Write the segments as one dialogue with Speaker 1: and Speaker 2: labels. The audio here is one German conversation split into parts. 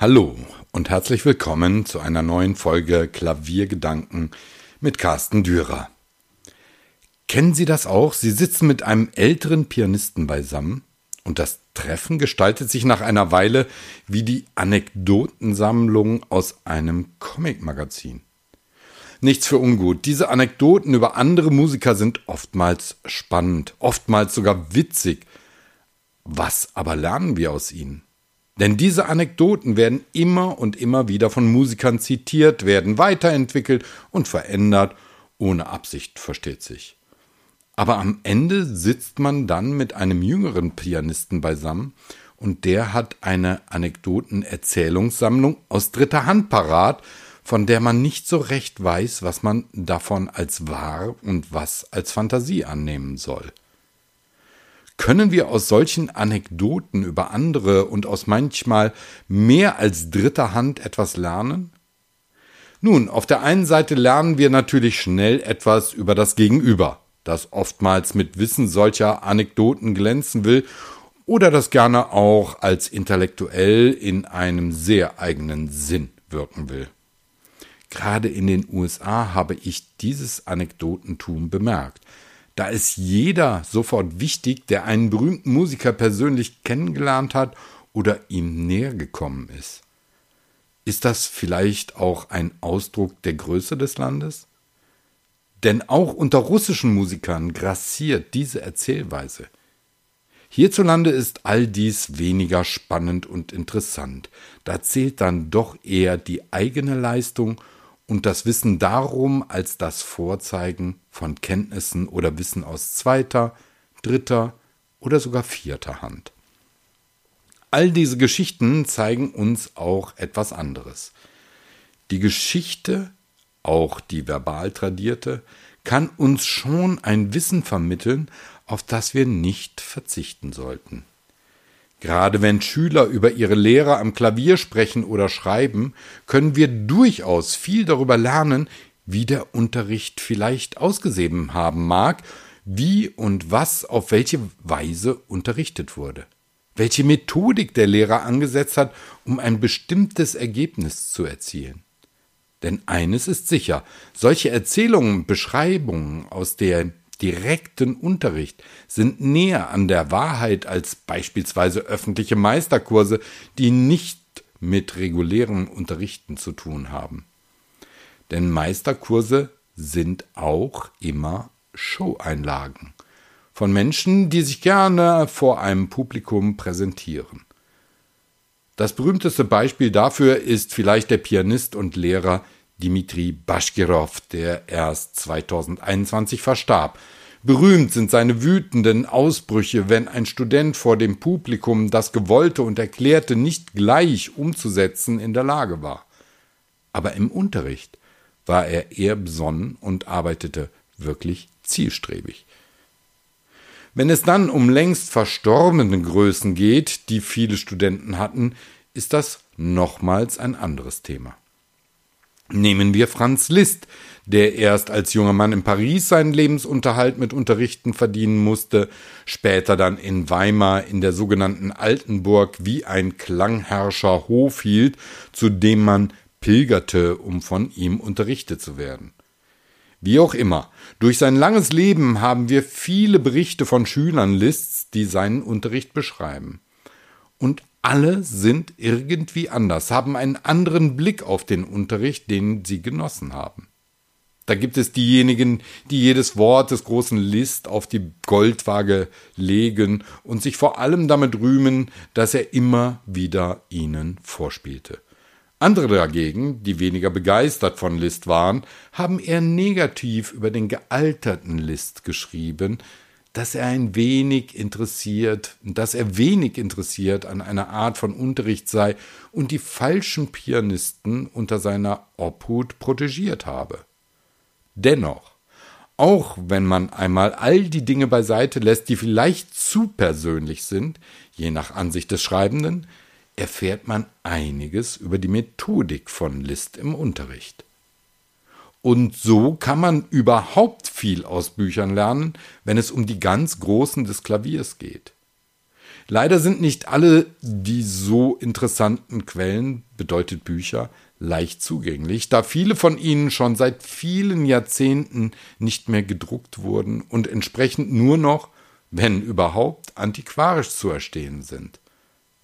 Speaker 1: Hallo und herzlich willkommen zu einer neuen Folge Klaviergedanken mit Carsten Dürer. Kennen Sie das auch? Sie sitzen mit einem älteren Pianisten beisammen und das Treffen gestaltet sich nach einer Weile wie die Anekdotensammlung aus einem Comicmagazin. Nichts für ungut. Diese Anekdoten über andere Musiker sind oftmals spannend, oftmals sogar witzig. Was aber lernen wir aus ihnen? Denn diese Anekdoten werden immer und immer wieder von Musikern zitiert, werden weiterentwickelt und verändert, ohne Absicht, versteht sich. Aber am Ende sitzt man dann mit einem jüngeren Pianisten beisammen und der hat eine Anekdotenerzählungssammlung aus dritter Hand parat, von der man nicht so recht weiß, was man davon als wahr und was als Fantasie annehmen soll. Können wir aus solchen Anekdoten über andere und aus manchmal mehr als dritter Hand etwas lernen? Nun, auf der einen Seite lernen wir natürlich schnell etwas über das Gegenüber, das oftmals mit Wissen solcher Anekdoten glänzen will oder das gerne auch als intellektuell in einem sehr eigenen Sinn wirken will. Gerade in den USA habe ich dieses Anekdotentum bemerkt. Da ist jeder sofort wichtig, der einen berühmten Musiker persönlich kennengelernt hat oder ihm näher gekommen ist. Ist das vielleicht auch ein Ausdruck der Größe des Landes? Denn auch unter russischen Musikern grassiert diese Erzählweise. Hierzulande ist all dies weniger spannend und interessant. Da zählt dann doch eher die eigene Leistung und das Wissen darum als das Vorzeigen von Kenntnissen oder Wissen aus zweiter, dritter oder sogar vierter Hand. All diese Geschichten zeigen uns auch etwas anderes. Die Geschichte, auch die verbal tradierte, kann uns schon ein Wissen vermitteln, auf das wir nicht verzichten sollten. Gerade wenn Schüler über ihre Lehrer am Klavier sprechen oder schreiben, können wir durchaus viel darüber lernen, wie der Unterricht vielleicht ausgesehen haben mag, wie und was auf welche Weise unterrichtet wurde, welche Methodik der Lehrer angesetzt hat, um ein bestimmtes Ergebnis zu erzielen. Denn eines ist sicher, solche Erzählungen, Beschreibungen aus der direkten Unterricht sind näher an der Wahrheit als beispielsweise öffentliche Meisterkurse, die nicht mit regulärem Unterrichten zu tun haben. Denn Meisterkurse sind auch immer Showeinlagen von Menschen, die sich gerne vor einem Publikum präsentieren. Das berühmteste Beispiel dafür ist vielleicht der Pianist und Lehrer Dimitri Baschkirov, der erst 2021 verstarb. Berühmt sind seine wütenden Ausbrüche, wenn ein Student vor dem Publikum das Gewollte und Erklärte nicht gleich umzusetzen in der Lage war. Aber im Unterricht war er eher besonnen und arbeitete wirklich zielstrebig. Wenn es dann um längst verstorbene Größen geht, die viele Studenten hatten, ist das nochmals ein anderes Thema. Nehmen wir Franz Liszt, der erst als junger Mann in Paris seinen Lebensunterhalt mit Unterrichten verdienen musste, später dann in Weimar in der sogenannten Altenburg wie ein Klangherrscher Hof hielt, zu dem man pilgerte, um von ihm unterrichtet zu werden. Wie auch immer, durch sein langes Leben haben wir viele Berichte von Schülern Liszt's, die seinen Unterricht beschreiben. Und alle sind irgendwie anders, haben einen anderen Blick auf den Unterricht, den sie genossen haben. Da gibt es diejenigen, die jedes Wort des großen List auf die Goldwaage legen und sich vor allem damit rühmen, dass er immer wieder ihnen vorspielte. Andere dagegen, die weniger begeistert von List waren, haben eher negativ über den gealterten List geschrieben, dass er ein wenig interessiert, dass er wenig interessiert an einer Art von Unterricht sei und die falschen Pianisten unter seiner Obhut protegiert habe. Dennoch, auch wenn man einmal all die Dinge beiseite lässt, die vielleicht zu persönlich sind, je nach Ansicht des Schreibenden, erfährt man einiges über die Methodik von Liszt im Unterricht. Und so kann man überhaupt viel aus Büchern lernen, wenn es um die ganz Großen des Klaviers geht. Leider sind nicht alle die so interessanten Quellen, bedeutet Bücher, leicht zugänglich, da viele von ihnen schon seit vielen Jahrzehnten nicht mehr gedruckt wurden und entsprechend nur noch, wenn überhaupt, antiquarisch zu erstehen sind.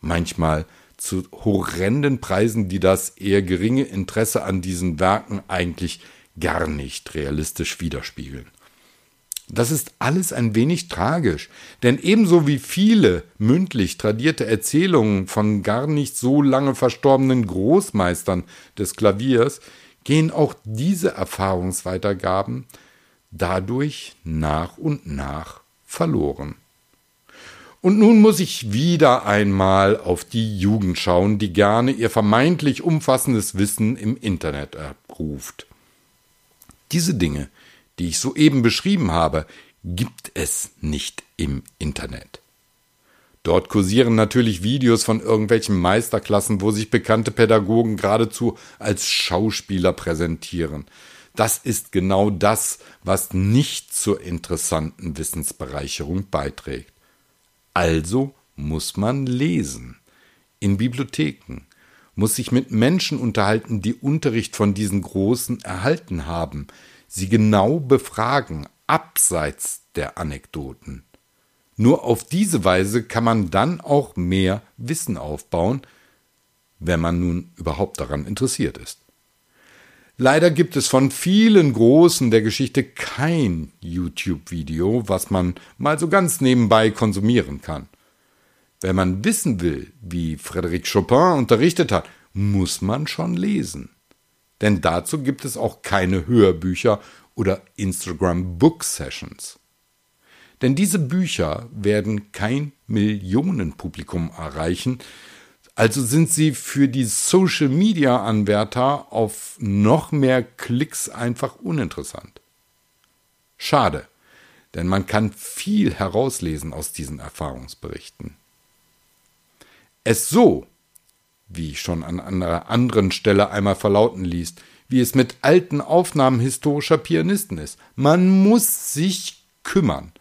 Speaker 1: Manchmal zu horrenden Preisen, die das eher geringe Interesse an diesen Werken eigentlich gar nicht realistisch widerspiegeln. Das ist alles ein wenig tragisch, denn ebenso wie viele mündlich tradierte Erzählungen von gar nicht so lange verstorbenen Großmeistern des Klaviers gehen auch diese Erfahrungsweitergaben dadurch nach und nach verloren. Und nun muss ich wieder einmal auf die Jugend schauen, die gerne ihr vermeintlich umfassendes Wissen im Internet abruft. Diese Dinge, die ich soeben beschrieben habe, gibt es nicht im Internet. Dort kursieren natürlich Videos von irgendwelchen Meisterklassen, wo sich bekannte Pädagogen geradezu als Schauspieler präsentieren. Das ist genau das, was nicht zur interessanten Wissensbereicherung beiträgt. Also muss man lesen. In Bibliotheken, muss sich mit Menschen unterhalten, die Unterricht von diesen Großen erhalten haben, sie genau befragen, abseits der Anekdoten. Nur auf diese Weise kann man dann auch mehr Wissen aufbauen, wenn man nun überhaupt daran interessiert ist. Leider gibt es von vielen Großen der Geschichte kein YouTube-Video, was man mal so ganz nebenbei konsumieren kann. Wenn man wissen will, wie Frédéric Chopin unterrichtet hat, muss man schon lesen. Denn dazu gibt es auch keine Hörbücher oder Instagram Book Sessions. Denn diese Bücher werden kein Millionenpublikum erreichen, also sind sie für die Social-Media-Anwärter auf noch mehr Klicks einfach uninteressant. Schade, denn man kann viel herauslesen aus diesen Erfahrungsberichten. Es so, wie ich schon an einer anderen Stelle einmal verlauten ließ, wie es mit alten Aufnahmen historischer Pianisten ist. Man muss sich kümmern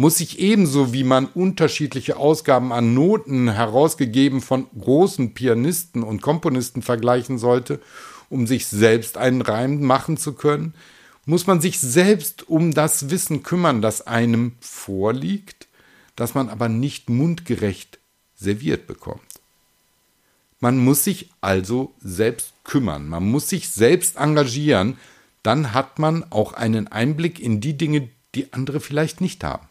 Speaker 1: muss sich ebenso wie man unterschiedliche Ausgaben an Noten herausgegeben von großen Pianisten und Komponisten vergleichen sollte, um sich selbst einen Reim machen zu können, muss man sich selbst um das Wissen kümmern, das einem vorliegt, das man aber nicht mundgerecht serviert bekommt. Man muss sich also selbst kümmern, man muss sich selbst engagieren, dann hat man auch einen Einblick in die Dinge, die andere vielleicht nicht haben.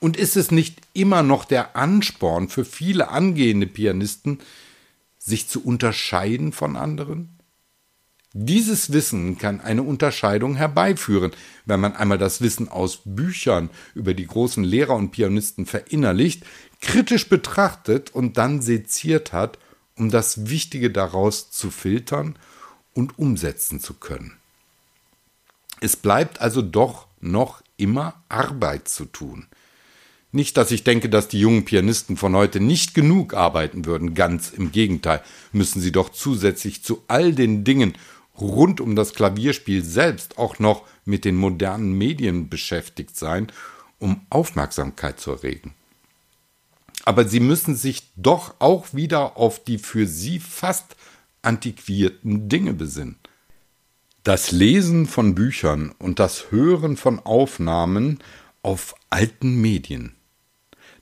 Speaker 1: Und ist es nicht immer noch der Ansporn für viele angehende Pianisten, sich zu unterscheiden von anderen? Dieses Wissen kann eine Unterscheidung herbeiführen, wenn man einmal das Wissen aus Büchern über die großen Lehrer und Pianisten verinnerlicht, kritisch betrachtet und dann seziert hat, um das Wichtige daraus zu filtern und umsetzen zu können. Es bleibt also doch noch immer Arbeit zu tun. Nicht, dass ich denke, dass die jungen Pianisten von heute nicht genug arbeiten würden, ganz im Gegenteil, müssen sie doch zusätzlich zu all den Dingen rund um das Klavierspiel selbst auch noch mit den modernen Medien beschäftigt sein, um Aufmerksamkeit zu erregen. Aber sie müssen sich doch auch wieder auf die für sie fast antiquierten Dinge besinnen. Das Lesen von Büchern und das Hören von Aufnahmen auf alten Medien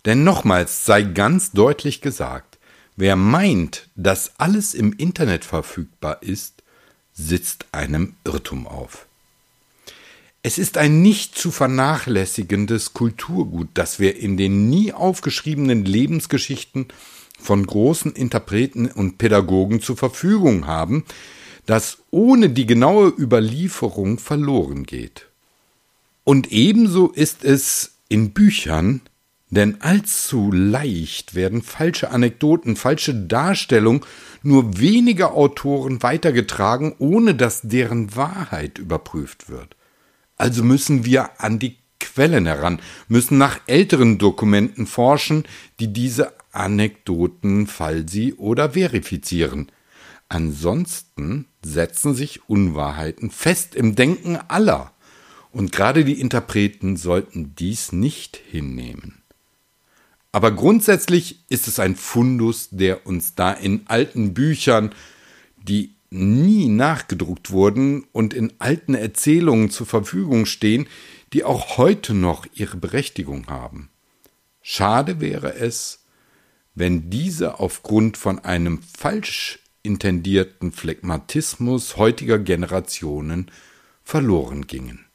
Speaker 1: denn nochmals sei ganz deutlich gesagt, wer meint, dass alles im Internet verfügbar ist, sitzt einem Irrtum auf. Es ist ein nicht zu vernachlässigendes Kulturgut, das wir in den nie aufgeschriebenen Lebensgeschichten von großen Interpreten und Pädagogen zur Verfügung haben, das ohne die genaue Überlieferung verloren geht. Und ebenso ist es in Büchern, denn allzu leicht werden falsche Anekdoten, falsche Darstellungen nur weniger Autoren weitergetragen, ohne dass deren Wahrheit überprüft wird. Also müssen wir an die Quellen heran, müssen nach älteren Dokumenten forschen, die diese Anekdoten falsi oder verifizieren. Ansonsten setzen sich Unwahrheiten fest im Denken aller. Und gerade die Interpreten sollten dies nicht hinnehmen. Aber grundsätzlich ist es ein Fundus, der uns da in alten Büchern, die nie nachgedruckt wurden und in alten Erzählungen zur Verfügung stehen, die auch heute noch ihre Berechtigung haben. Schade wäre es, wenn diese aufgrund von einem falsch intendierten Phlegmatismus heutiger Generationen verloren gingen.